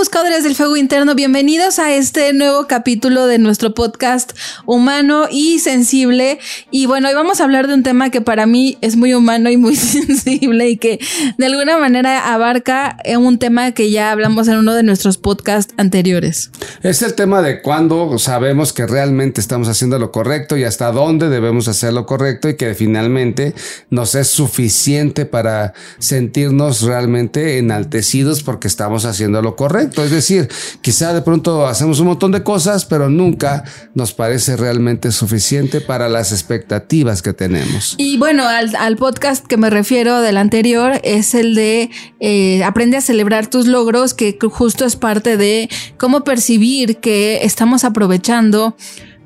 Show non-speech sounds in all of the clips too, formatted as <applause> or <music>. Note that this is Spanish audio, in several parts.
buscadores del fuego interno, bienvenidos a este nuevo capítulo de nuestro podcast humano y sensible. Y bueno, hoy vamos a hablar de un tema que para mí es muy humano y muy <laughs> sensible y que de alguna manera abarca un tema que ya hablamos en uno de nuestros podcasts anteriores. Es el tema de cuándo sabemos que realmente estamos haciendo lo correcto y hasta dónde debemos hacer lo correcto y que finalmente nos es suficiente para sentirnos realmente enaltecidos porque estamos haciendo lo correcto. Es decir, quizá de pronto hacemos un montón de cosas, pero nunca nos parece realmente suficiente para las expectativas que tenemos. Y bueno, al, podcast que me refiero del anterior es el de eh, aprende a celebrar tus logros, que justo es parte de cómo percibir que estamos aprovechando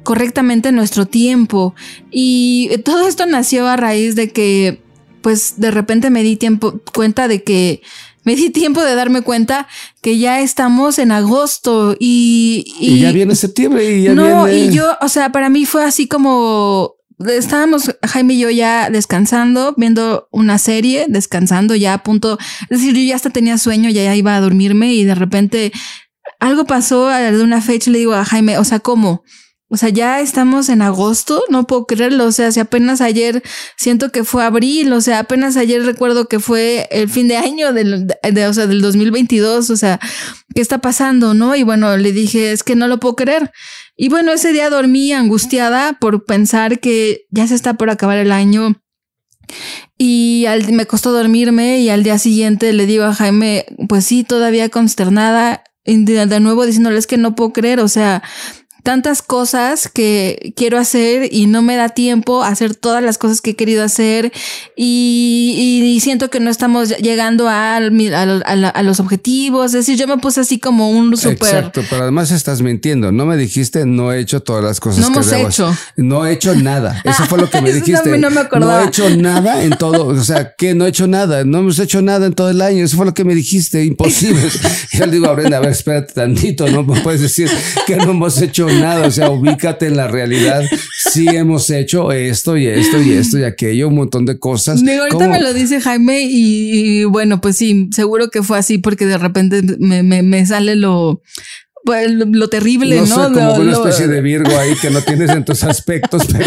correctamente nuestro tiempo. Y todo esto nació a raíz de que, pues de repente me di tiempo, cuenta de que me di tiempo de darme cuenta que ya estamos en agosto y... Y, ya viene septiembre y ya no, y yo, o sea, para mí fue así como... Estábamos Jaime y yo ya descansando, viendo una serie, descansando ya a punto, es decir, yo ya hasta tenía sueño, ya, ya iba a dormirme y de repente algo pasó de una fecha y le digo a Jaime, o sea, ¿cómo? O sea, ya estamos en agosto, no puedo creerlo. O sea, si apenas ayer siento que fue abril, o sea, apenas ayer recuerdo que fue el fin de año del, de, o sea, del 2022. O sea, ¿qué está pasando? No? Y bueno, le dije, es que no lo puedo creer. Y bueno, ese día dormí angustiada por pensar que ya se está por acabar el año. Y al, me costó dormirme y al día siguiente le digo a Jaime, pues sí, todavía consternada, de, de nuevo diciéndoles que no puedo creer, o sea, tantas cosas que quiero hacer y no me da tiempo a hacer todas las cosas que he querido hacer y, siento que no estamos llegando a, a, los objetivos. Es decir, yo me puse así como un súper... Exacto, pero además estás mintiendo. No me dijiste, no he hecho todas las cosas no hemos hecho. No he hecho nada. <laughs> Eso fue lo que me dijiste. No, me no he hecho nada en todo. O sea, que no he hecho nada. No hemos hecho nada en todo el año. Eso fue lo que me dijiste. Imposible. <laughs> yo le digo a Brenda, a ver, espérate tantito. No me puedes decir que no hemos hecho nada, o sea, ubícate en la realidad. Sí hemos hecho esto y esto y esto y aquello, un montón de cosas. ahorita me lo dice Jaime y, bueno, pues sí, seguro que fue así porque de repente me, me, me sale lo, pues, lo terrible, ¿no? ¿no? como una especie de Virgo ahí que no tienes en tus aspectos, <laughs> pero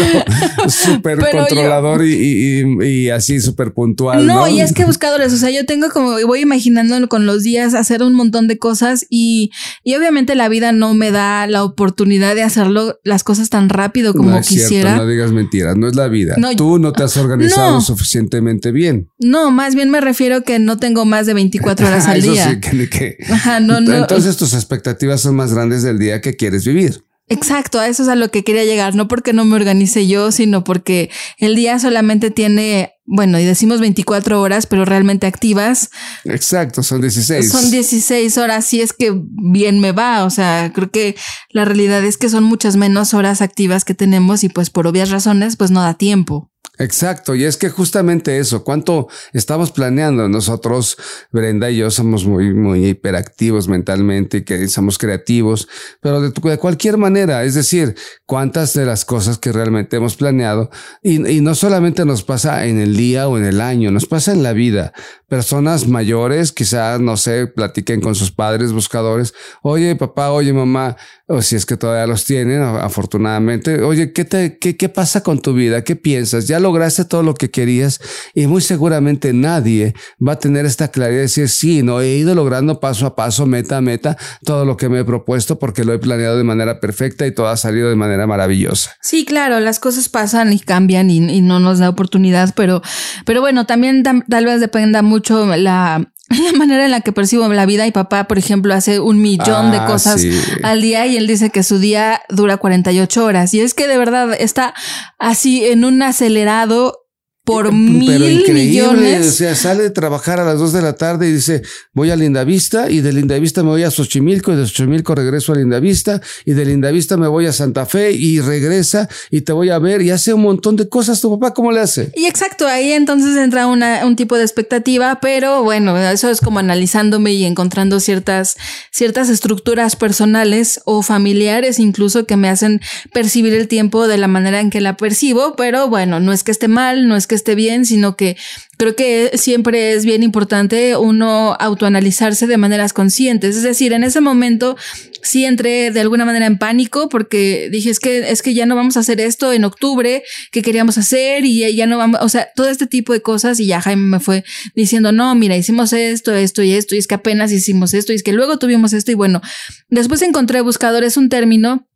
súper controlador y, así súper puntual. No, y es que buscadores, o sea, yo tengo como, voy imaginando con los días hacer un montón de cosas y, y obviamente la vida no me da la oportunidad de hacerlo las cosas tan rápido como no es quisiera. Cierto, no digas mentiras, no es la vida. Tú no te has organizado suficientemente bien. No, más bien me refiero que no tengo más de 24 horas al <laughs> día. Sí, que, que. Ajá, no, no. Entonces tus expectativas son más grandes del día que quieres vivir. Exacto, a eso es a lo que quería llegar, no porque no me organice yo, sino porque el día solamente tiene, bueno, y decimos 24 horas, pero realmente activas. Exacto, son 16. Son 16 horas, si es que bien me va, o sea, creo que la realidad es que son muchas menos horas activas que tenemos y pues por obvias razones pues no da tiempo. Exacto, y es que justamente eso, cuánto estamos planeando nosotros, Brenda y yo somos muy, muy hiperactivos mentalmente que somos creativos, pero de, cualquier manera, es decir, cuántas de las cosas que realmente hemos planeado, y, y no solamente nos pasa en el día o en el año, nos pasa en la vida. Personas mayores, quizás, no sé, platiquen con sus padres buscadores, oye papá, oye mamá, o si es que todavía los tienen, afortunadamente, oye, ¿qué, te, qué, qué pasa con tu vida? ¿Qué piensas? ¿Ya lo lograste todo lo que querías y muy seguramente nadie va a tener esta claridad de decir, sí, no he ido logrando paso a paso, meta a meta, todo lo que me he propuesto porque lo he planeado de manera perfecta y todo ha salido de manera maravillosa. Sí, claro, las cosas pasan y cambian y, no nos da oportunidad, pero, pero bueno, también tal vez dependa mucho la, la manera en la que percibo la vida y papá, por ejemplo, hace un millón de ah, cosas al día y él dice que su día dura 48 horas. Y es que de verdad está así en un acelerado por mil millones. O sea, sale de trabajar a las dos de la tarde y dice, voy a Lindavista y de Lindavista me voy a Xochimilco y de Xochimilco regreso a Lindavista y de Lindavista me voy a Santa Fe y regresa y te voy a ver y hace un montón de cosas. ¿Tu papá cómo le hace? Y exacto, ahí entonces entra una, un tipo de expectativa, pero bueno, eso es como analizándome y encontrando ciertas, ciertas estructuras personales o familiares incluso que me hacen percibir el tiempo de la manera en que la percibo, pero bueno, no es que esté mal, no es que esté bien, sino que creo que siempre es bien importante uno autoanalizarse de maneras conscientes. Es decir, en ese momento sí entré de alguna manera en pánico porque dije, es que, es que ya no vamos a hacer esto en octubre que queríamos hacer y ya no vamos, o sea, todo este tipo de cosas y ya Jaime me fue diciendo, no, mira, hicimos esto, esto y esto y es que apenas hicimos esto y es que luego tuvimos esto y bueno, después encontré buscadores un término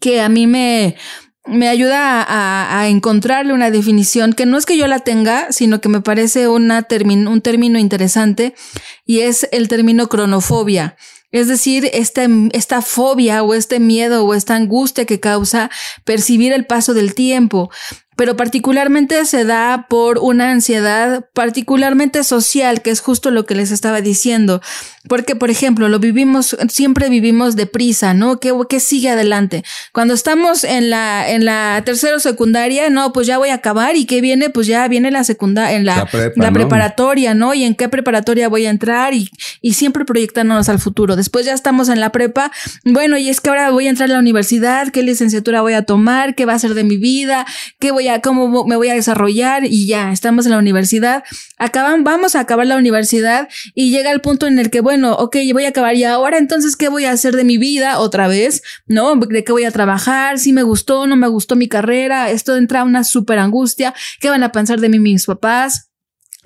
que a mí me, me ayuda a, encontrarle una definición que no es que yo la tenga, sino que me parece una un término interesante y es el término cronofobia. Es decir, esta, esta fobia o este miedo o esta angustia que causa percibir el paso del tiempo pero particularmente se da por una ansiedad particularmente social, que es justo lo que les estaba diciendo. Porque, por ejemplo, lo vivimos, siempre vivimos deprisa, ¿no? ¿Qué, qué sigue adelante? Cuando estamos en la, en la tercera o secundaria, no, pues ya voy a acabar y qué viene, pues ya viene la secundaria, en la, la, preparatoria, ¿no? Y en qué preparatoria voy a entrar y, y siempre proyectándonos al futuro. Después ya estamos en la prepa, bueno, y es que ahora voy a entrar a la universidad, qué licenciatura voy a tomar, qué va a ser de mi vida, qué voy cómo me voy a desarrollar y ya, estamos en la universidad. Acaban, vamos a acabar la universidad y llega el punto en el que, bueno, ok, voy a acabar y ahora entonces, ¿qué voy a hacer de mi vida otra vez? ¿No? ¿De qué voy a trabajar? Si me gustó, no me gustó mi carrera, esto entra una súper angustia. ¿Qué van a pensar de mí mis papás?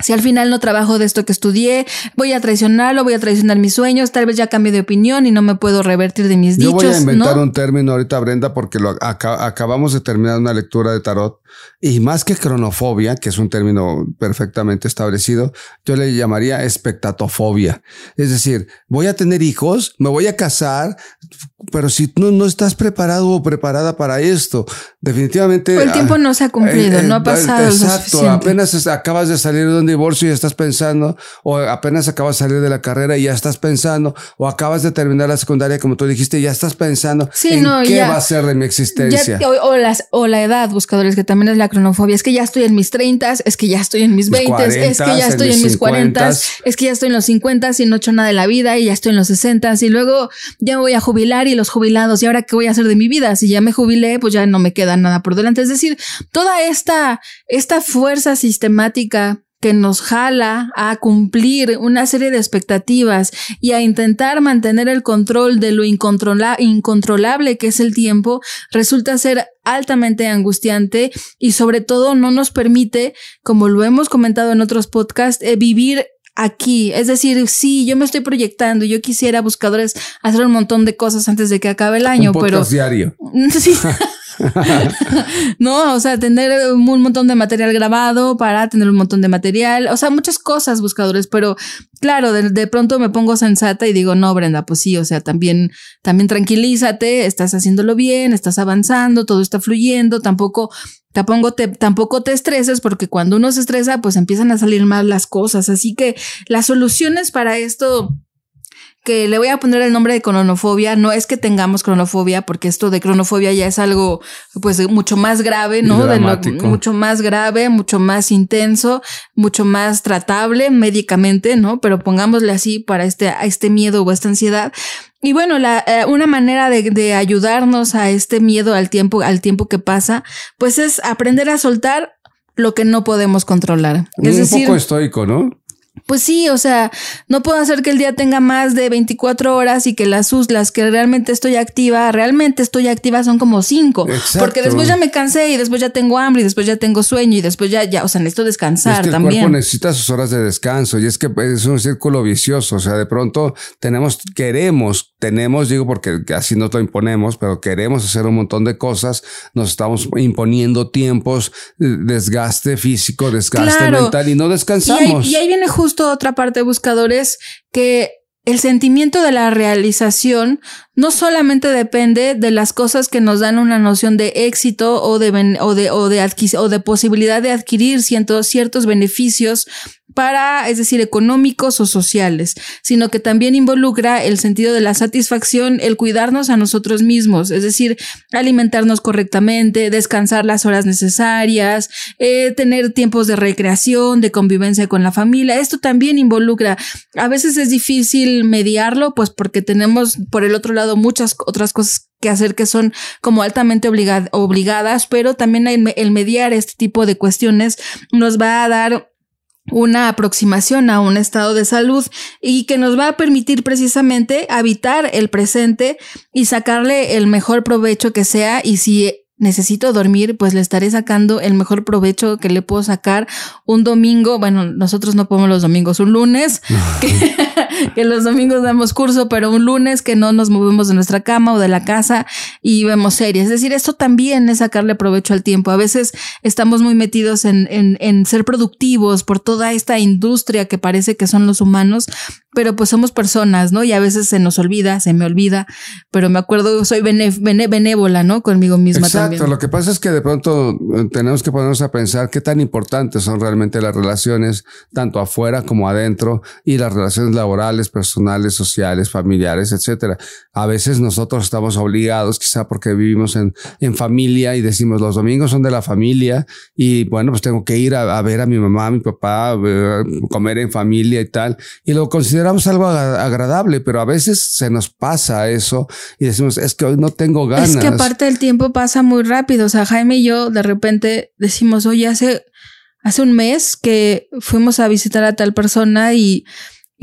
Si al final no trabajo de esto que estudié, voy a traicionarlo, voy a traicionar mis sueños, tal vez ya cambie de opinión y no me puedo revertir de mis dichos. Yo voy a inventar un término ahorita, Brenda, porque lo acabamos de terminar una lectura de tarot y más que cronofobia, que es un término perfectamente establecido, yo le llamaría espectatofobia. Es decir, voy a tener hijos, me voy a casar, pero si no, no estás preparado o preparada para esto, definitivamente... el tiempo no se ha cumplido, eh, no ha eh, pasado. Exacto, apenas acabas de salir de un divorcio y estás pensando, o apenas acabas de salir de la carrera y ya estás pensando, o acabas de terminar la secundaria como tú dijiste y ya estás pensando en qué va a ser de mi existencia. o, las, o la edad, buscadores, que también es la cronofobia. Es que ya estoy en mis 30, es que ya estoy en mis 20, es que ya estoy en mis 40, es que ya estoy en los 50 y no he hecho nada de la vida y ya estoy en los 60 y luego ya me voy a jubilar y los jubilados y ahora qué voy a hacer de mi vida? Si ya me jubilé, pues ya no me queda nada por delante. Es decir, toda esta, esta fuerza sistemática que nos jala a cumplir una serie de expectativas y a intentar mantener el control de lo incontrolable que es el tiempo, resulta ser altamente angustiante y sobre todo no nos permite, como lo hemos comentado en otros podcasts, eh, vivir aquí. Es decir, sí, yo me estoy proyectando, yo quisiera buscadores hacer un montón de cosas antes de que acabe el año, un pero diario. <laughs> Sí. <laughs> no, o sea, tener un montón de material grabado para tener un montón de material, o sea, muchas cosas buscadores, pero claro, de, pronto me pongo sensata y digo, no, Brenda, pues sí, o sea, también, también tranquilízate, estás haciéndolo bien, estás avanzando, todo está fluyendo, tampoco Tampoco te, tampoco te estreses porque cuando uno se estresa, pues empiezan a salir mal las cosas. Así que las soluciones para esto que le voy a poner el nombre de cronofobia, no es que tengamos cronofobia, porque esto de cronofobia ya es algo pues mucho más grave, ¿no? mucho más grave, mucho más intenso, mucho más tratable médicamente, ¿no? Pero pongámosle así para este, a este miedo o esta ansiedad. Y bueno, la, eh, una manera de, de, ayudarnos a este miedo al tiempo, al tiempo que pasa, pues es aprender a soltar lo que no podemos controlar. Es un poco estoico, ¿no? Pues sí, o sea, no puedo hacer que el día tenga más de 24 horas y que las las que realmente estoy activa, realmente estoy activa son como 5. Porque después ya me cansé y después ya tengo hambre y después ya tengo sueño y después ya, ya o sea, necesito descansar es también. El cuerpo necesita sus horas de descanso y es que es un círculo vicioso. O sea, de pronto tenemos, queremos, tenemos, digo porque así no lo imponemos, pero queremos hacer un montón de cosas. Nos estamos imponiendo tiempos, desgaste físico, desgaste mental y no descansamos. y ahí viene justo otra parte de buscadores que el sentimiento de la realización no solamente depende de las cosas que nos dan una noción de éxito o de, o de, o de, o de posibilidad de adquirir ciertos, ciertos beneficios para, es decir, económicos o sociales, sino que también involucra el sentido de la satisfacción, el cuidarnos a nosotros mismos, es decir, alimentarnos correctamente, descansar las horas necesarias, eh, tener tiempos de recreación, de convivencia con la familia. Esto también involucra, a veces es difícil mediarlo, pues porque tenemos por el otro lado muchas otras cosas que hacer que son como altamente obligadas, pero también el mediar este tipo de cuestiones nos va a dar una aproximación a un estado de salud y que nos va a permitir precisamente habitar el presente y sacarle el mejor provecho que sea y si necesito dormir, pues le estaré sacando el mejor provecho que le puedo sacar un domingo. Bueno, nosotros no podemos los domingos, un lunes, <laughs> <laughs> que, los domingos damos curso, pero un lunes que no nos movemos de nuestra cama o de la casa y vemos series. Es decir, esto también es sacarle provecho al tiempo. A veces estamos muy metidos en, en, en ser productivos por toda esta industria que parece que son los humanos, pero pues somos personas, ¿no? Y a veces se nos olvida, se me olvida, pero me acuerdo, soy benévola, ¿no? Conmigo misma Exacto, lo que pasa es que de pronto eh, tenemos que ponernos a pensar qué tan importantes son realmente las relaciones, tanto afuera como adentro, y las relaciones laborales, personales, sociales, familiares, etcétera. A veces nosotros estamos obligados, quizá porque vivimos en, en familia y decimos los domingos son de la familia, y bueno, pues tengo que ir a, ver a mi mamá, a mi papá, eh, comer en familia y tal, y lo consideramos algo agradable, pero a veces se nos pasa eso y decimos, es que hoy no tengo ganas. Es que aparte el tiempo pasa muy rápido. O sea, Jaime y yo de repente decimos, oye, hace, hace un mes que fuimos a visitar a tal persona y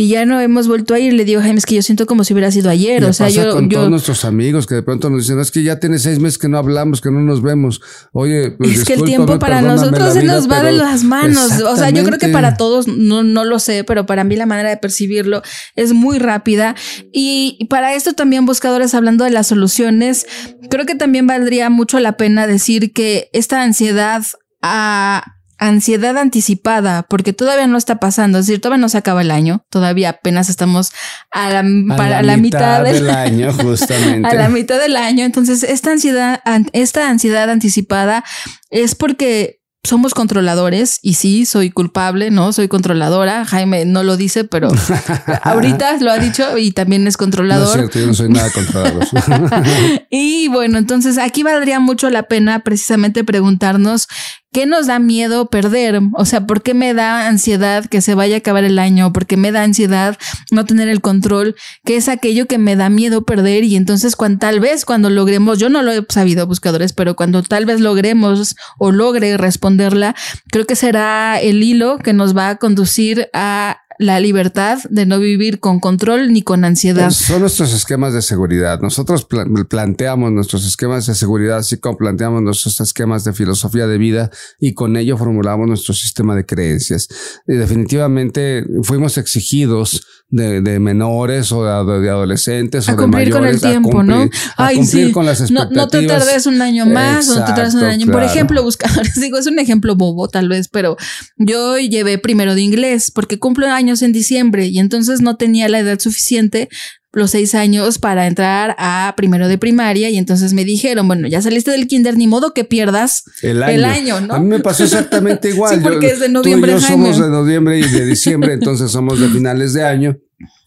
y ya no hemos vuelto a ir. Le digo, Jaime, es que yo siento como si hubiera sido ayer. o sea, yo. Con todos nuestros amigos que de pronto nos dicen, es que ya tiene seis meses que no hablamos, que no nos vemos. Oye, pues, es que el tiempo para nosotros se nos va de las manos. O sea, yo creo que para todos, no, no lo sé, pero para mí la manera de percibirlo es muy rápida. Y para esto también, buscadores, hablando de las soluciones, creo que también valdría mucho la pena decir que esta ansiedad a ansiedad anticipada, porque todavía no está pasando, es decir, todavía no se acaba el año, todavía apenas estamos a la, para la, mitad, del, año, <laughs> justamente. a la mitad del año, entonces esta ansiedad, esta ansiedad anticipada es porque somos controladores y sí, soy culpable, ¿no? Soy controladora. Jaime no lo dice, pero <laughs> ahorita lo ha dicho y también es controlador. No es cierto, yo no soy nada controlador. <laughs> y bueno, entonces aquí valdría mucho la pena precisamente preguntarnos ¿Qué nos da miedo perder? O sea, ¿por qué me da ansiedad que se vaya a acabar el año? ¿Por qué me da ansiedad no tener el control? ¿Qué es aquello que me da miedo perder? Y entonces, cuando, tal vez cuando logremos, yo no lo he sabido, buscadores, pero cuando tal vez logremos o logre responderla, creo que será el hilo que nos va a conducir a la libertad de no vivir con control ni con ansiedad. son nuestros esquemas de seguridad. Nosotros planteamos nuestros esquemas de seguridad, así como planteamos nuestros esquemas de filosofía de vida y con ello formulamos nuestro sistema de creencias. Y definitivamente fuimos exigidos de, de menores o de, adolescentes a o de mayores con el tiempo, ¿no? A cumplir con las expectativas. No, te tardes un año más o no te tardes un año. Por ejemplo, buscadores, <laughs> digo, es un ejemplo bobo tal vez, pero yo llevé primero de inglés porque cumplo años en diciembre y entonces no tenía la edad suficiente los seis años para entrar a primero de primaria y entonces me dijeron, bueno, ya saliste del kinder, ni modo que pierdas el año, ¿no? A mí me pasó exactamente <laughs> igual. sí, porque es de noviembre. Tú y yo somos de noviembre y de diciembre, entonces somos de finales de año.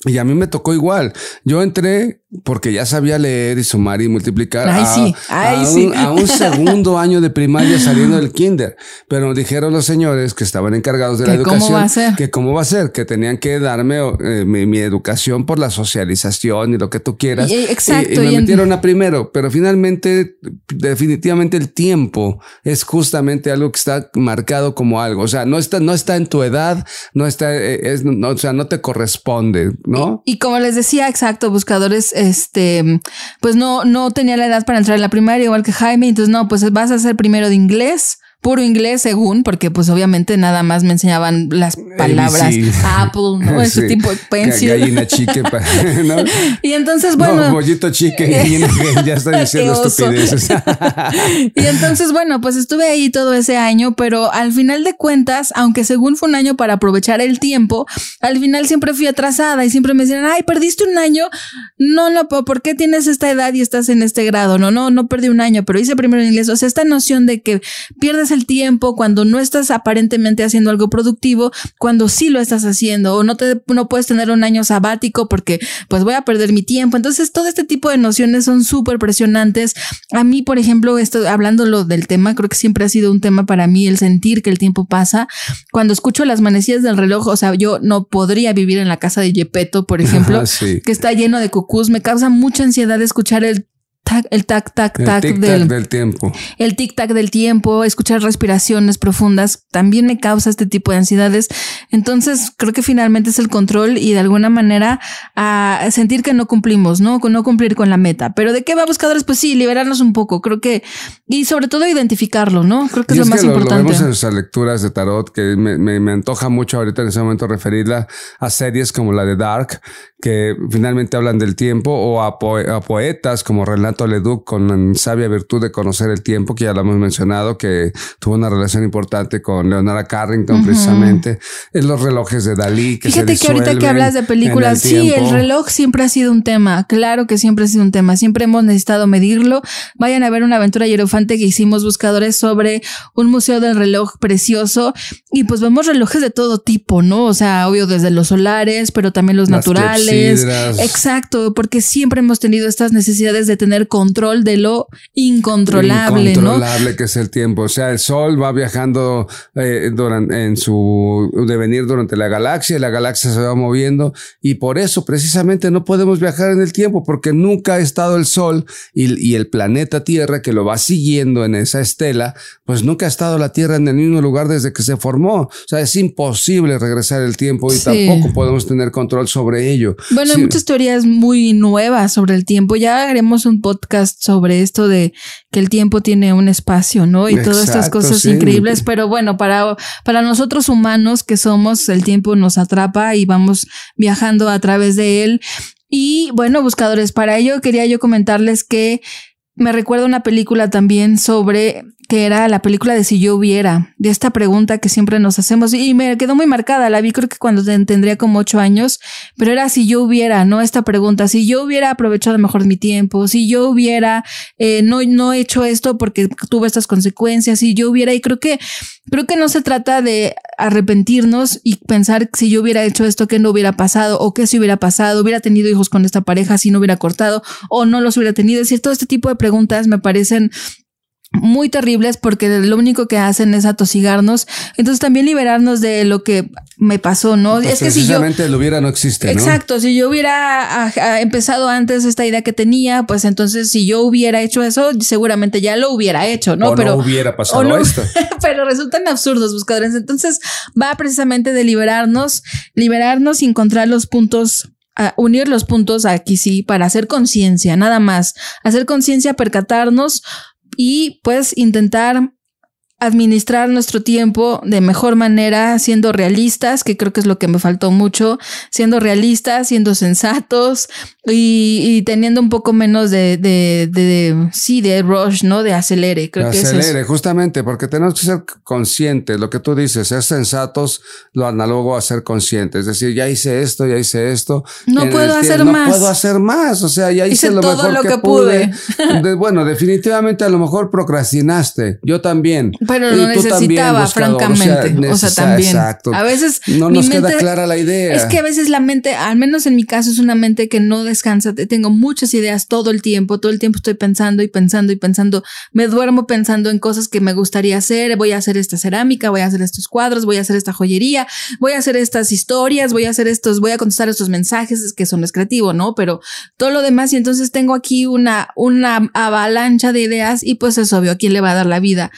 Y a mí me tocó igual. Yo entré porque ya sabía leer y sumar y multiplicar a, sí. Un, a, Un, segundo año de primaria saliendo del kinder. Pero dijeron los señores que estaban encargados de la educación cómo va a ser? que cómo va a ser, que tenían que darme eh, mi, educación por la socialización y lo que tú quieras. Y, exacto. Y, me metieron a primero, pero finalmente, definitivamente el tiempo es justamente algo que está marcado como algo. O sea, no está, no está en tu edad, no está, eh, es, no, o sea, no te corresponde. Y, como les decía, exacto, buscadores, este, pues no, no tenía la edad para entrar en la primaria, igual que Jaime, entonces no, pues vas a ser primero de inglés, puro inglés según, porque pues obviamente nada más me enseñaban las palabras <laughs> Apple, ¿no? Ese tipo de pencil. Gallina chique, <laughs> ¿no? <laughs> Y entonces, bueno. No, bollito chique, ya estoy diciendo estupideces. y entonces, bueno, pues estuve ahí todo ese año, pero al final de cuentas, aunque según fue un año para aprovechar el tiempo, al final siempre fui atrasada y siempre me decían, ay, perdiste un año. No, no, ¿por qué tienes esta edad y estás en este grado? No, no, no perdí un año, pero hice primero en inglés. O sea, esta noción de que pierdes el tiempo cuando no estás aparentemente haciendo algo productivo, cuando sí lo estás haciendo o no te no puedes tener un año sabático porque pues voy a perder mi tiempo. Entonces, todo este tipo de nociones son súper presionantes. A mí, por ejemplo, esto hablando lo del tema, creo que siempre ha sido un tema para mí el sentir que el tiempo pasa. Cuando escucho las manecillas del reloj, o sea, yo no podría vivir en la casa de Yepeto, por <laughs> ejemplo, que está lleno de cucús, me causa mucha ansiedad escuchar el el tac, tac, tac, del, tiempo. El tic tac del tiempo, escuchar respiraciones profundas, también me causa este tipo de ansiedades. Entonces, creo que finalmente es el control y de alguna manera a sentir que no cumplimos, ¿no? Con no cumplir con la meta. Pero de qué va buscadores, pues sí, liberarnos un poco. Creo que, y sobre todo identificarlo, ¿no? Creo que es, lo más importante. Lo vemos en nuestras lecturas de tarot, que me, me antoja mucho ahorita en ese momento referirla a series como la de Dark, que finalmente hablan del tiempo, o a, poetas como Renato Leduc con sabia virtud de conocer el tiempo, que ya lo hemos mencionado, que tuvo una relación importante con Leonora Carrington precisamente, en los relojes de Dalí. Que Fíjate que ahorita que hablas de películas, sí, el reloj siempre ha sido un tema, claro que siempre ha sido un tema, siempre hemos necesitado medirlo. Vayan a ver una aventura hierofante que hicimos buscadores sobre un museo del reloj precioso y pues vemos relojes de todo tipo, ¿no? O sea, obvio desde los solares, pero también los naturales Exacto, porque siempre hemos tenido estas necesidades de tener control de lo incontrolable, incontrolable que es el tiempo. O sea, el Sol va viajando eh, durante, en su devenir durante la galaxia y la galaxia se va moviendo y por eso precisamente no podemos viajar en el tiempo porque nunca ha estado el Sol y, y el planeta Tierra que lo va siguiendo en esa estela, pues nunca ha estado la Tierra en el mismo lugar desde que se formó. O sea, es imposible regresar el tiempo y tampoco podemos tener control sobre ello. Bueno, hay muchas teorías muy nuevas sobre el tiempo. Ya haremos un podcast sobre esto de que el tiempo tiene un espacio, ¿no? Y todas estas cosas increíbles. Pero bueno, para, para nosotros humanos que somos, el tiempo nos atrapa y vamos viajando a través de él. Y bueno, buscadores, para ello quería yo comentarles que me recuerda una película también sobre que era la película de Si yo hubiera, de esta pregunta que siempre nos hacemos y me quedó muy marcada, la vi creo que cuando tendría como ocho años, pero era si yo hubiera, ¿no? Esta pregunta, si yo hubiera aprovechado mejor mi tiempo, si yo hubiera eh, no, no hecho esto porque tuve estas consecuencias, si yo hubiera, y creo que, creo que no se trata de arrepentirnos y pensar si yo hubiera hecho esto, que no hubiera pasado, o qué si hubiera pasado, hubiera tenido hijos con esta pareja, si no hubiera cortado, o no los hubiera tenido, es decir, todo este tipo de preguntas me parecen muy terribles porque lo único que hacen es atosigarnos. Entonces también liberarnos de lo que me pasó, ¿no? Pues es que si yo el hubiera no existe, ¿no? Exacto, si yo hubiera empezado antes esta idea que tenía, pues entonces si yo hubiera hecho eso, seguramente ya lo hubiera hecho, ¿no? O pero no hubiera pasado esto. <laughs> pero resultan absurdos, buscadores. Entonces va precisamente de liberarnos, liberarnos y encontrar los puntos unir los puntos aquí sí para hacer conciencia, nada más, hacer conciencia, percatarnos y pues intentar administrar nuestro tiempo de mejor manera, siendo realistas, que creo que es lo que me faltó mucho, siendo realistas, siendo sensatos y, teniendo un poco menos de, de, de, sí, de rush, ¿no? De acelere. Creo que acelere, justamente, porque tenemos que ser conscientes, lo que tú dices, ser sensatos, lo análogo a ser conscientes, es decir, ya hice esto, ya hice esto. No puedo hacer más. No puedo hacer más, o sea, ya hice, lo mejor lo que, pude. <laughs> bueno, definitivamente a lo mejor procrastinaste, yo también. Pero lo necesitaba, francamente. O sea, también. Exacto. A veces. No nos queda clara la idea. Es que a veces la mente, al menos en mi caso, es una mente que no descansa. Tengo muchas ideas todo el tiempo. Todo el tiempo estoy pensando y pensando y pensando. Me duermo pensando en cosas que me gustaría hacer. Voy a hacer esta cerámica, voy a hacer estos cuadros, voy a hacer esta joyería, voy a hacer estas historias, voy a hacer estos, voy a contestar estos mensajes que son es creativo, ¿no? Pero todo lo demás. Y entonces tengo aquí una, una avalancha de ideas y pues es obvio a quién le va a dar la vida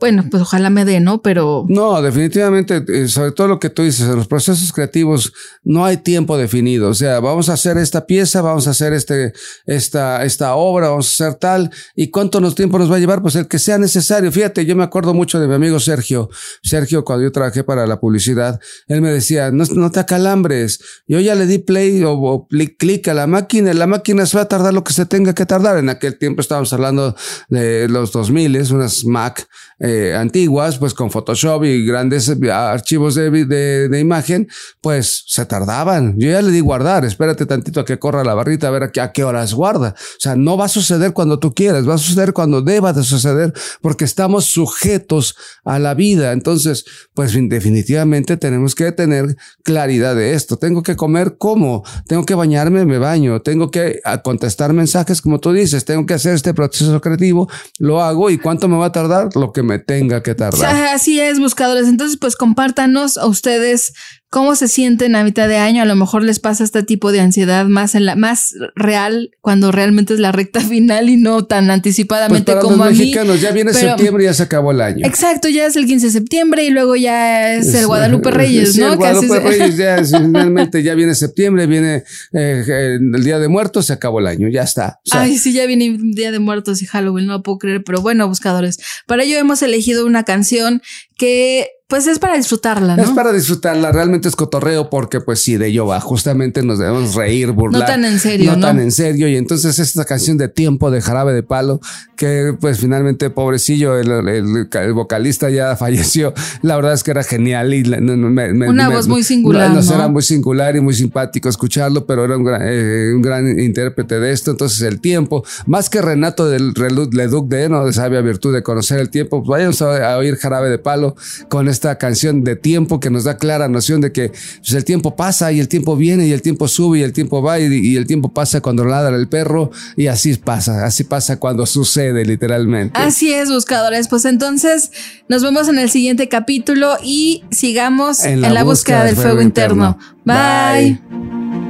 bueno, pues ojalá me dé, ¿no? Pero... No, definitivamente, eh, sobre todo lo que tú dices, en los procesos creativos no hay tiempo definido. O sea, vamos a hacer esta pieza, vamos a hacer este, esta, esta obra, vamos a hacer tal. ¿Y cuánto nos tiempo nos va a llevar? Pues el que sea necesario. Fíjate, yo me acuerdo mucho de mi amigo Sergio. Sergio, cuando yo trabajé para la publicidad, él me decía, no, no te acalambres. Yo ya le di play o, clic a la máquina. La máquina se va a tardar lo que se tenga que tardar. En aquel tiempo estábamos hablando de los 2000, unas Mac eh, antiguas, pues con Photoshop y grandes eh, archivos de, de, imagen, pues se tardaban. Yo ya le di guardar, espérate tantito a que corra la barrita a ver a qué, a qué horas guarda. O sea, no va a suceder cuando tú quieras, va a suceder cuando deba de suceder, porque estamos sujetos a la vida. Entonces, pues definitivamente tenemos que tener claridad de esto. Tengo que comer como, tengo que bañarme, me baño, tengo que contestar mensajes como tú dices, tengo que hacer este proceso creativo, lo hago y cuánto me va a tardar, lo que me tenga que tardar. <laughs> Así es, buscadores. Entonces, pues compártanos a ustedes cómo se sienten a mitad de año. A lo mejor les pasa este tipo de ansiedad más en la más real cuando realmente es la recta <laughs> final y no tan anticipadamente pues como los mexicanos, ya viene septiembre y ya se acabó el año. Exacto, ya es el 15 de septiembre y luego ya es el Guadalupe Reyes, ¿no? El Guadalupe <laughs> Reyes ya finalmente ya viene septiembre, viene eh, el Día de Muertos, se acabó el año, ya está. Ay, sí, ya viene Día de Muertos y Halloween, no lo puedo creer, pero bueno, buscadores. Para ello hemos elegido una canción que pues es para disfrutarla, ¿no? Es para disfrutarla, realmente es cotorreo porque pues sí, de ello va, justamente nos debemos reír, burlar. No tan en serio, ¿no? tan en serio y entonces esta canción de Tiempo de Jarabe de Palo que pues finalmente pobrecillo, el, vocalista ya <laughs> falleció, la verdad es que era genial y una voz muy singular, ¿no? Era muy singular y muy simpático escucharlo, pero era un gran, eh, un gran intérprete de esto, entonces el tiempo, más que Renato del Leduc de no de sabia virtud de conocer el tiempo, pues vayamos a, oír Jarabe de Palo con esta canción de tiempo que nos da clara noción de que pues, el tiempo pasa y el tiempo viene y el tiempo sube y el tiempo va y, el tiempo pasa cuando ladra el perro y así pasa, así pasa cuando sucede literalmente. Así es, buscadores. Pues entonces nos vemos en el siguiente capítulo y sigamos en la, búsqueda, del fuego, interno. Bye.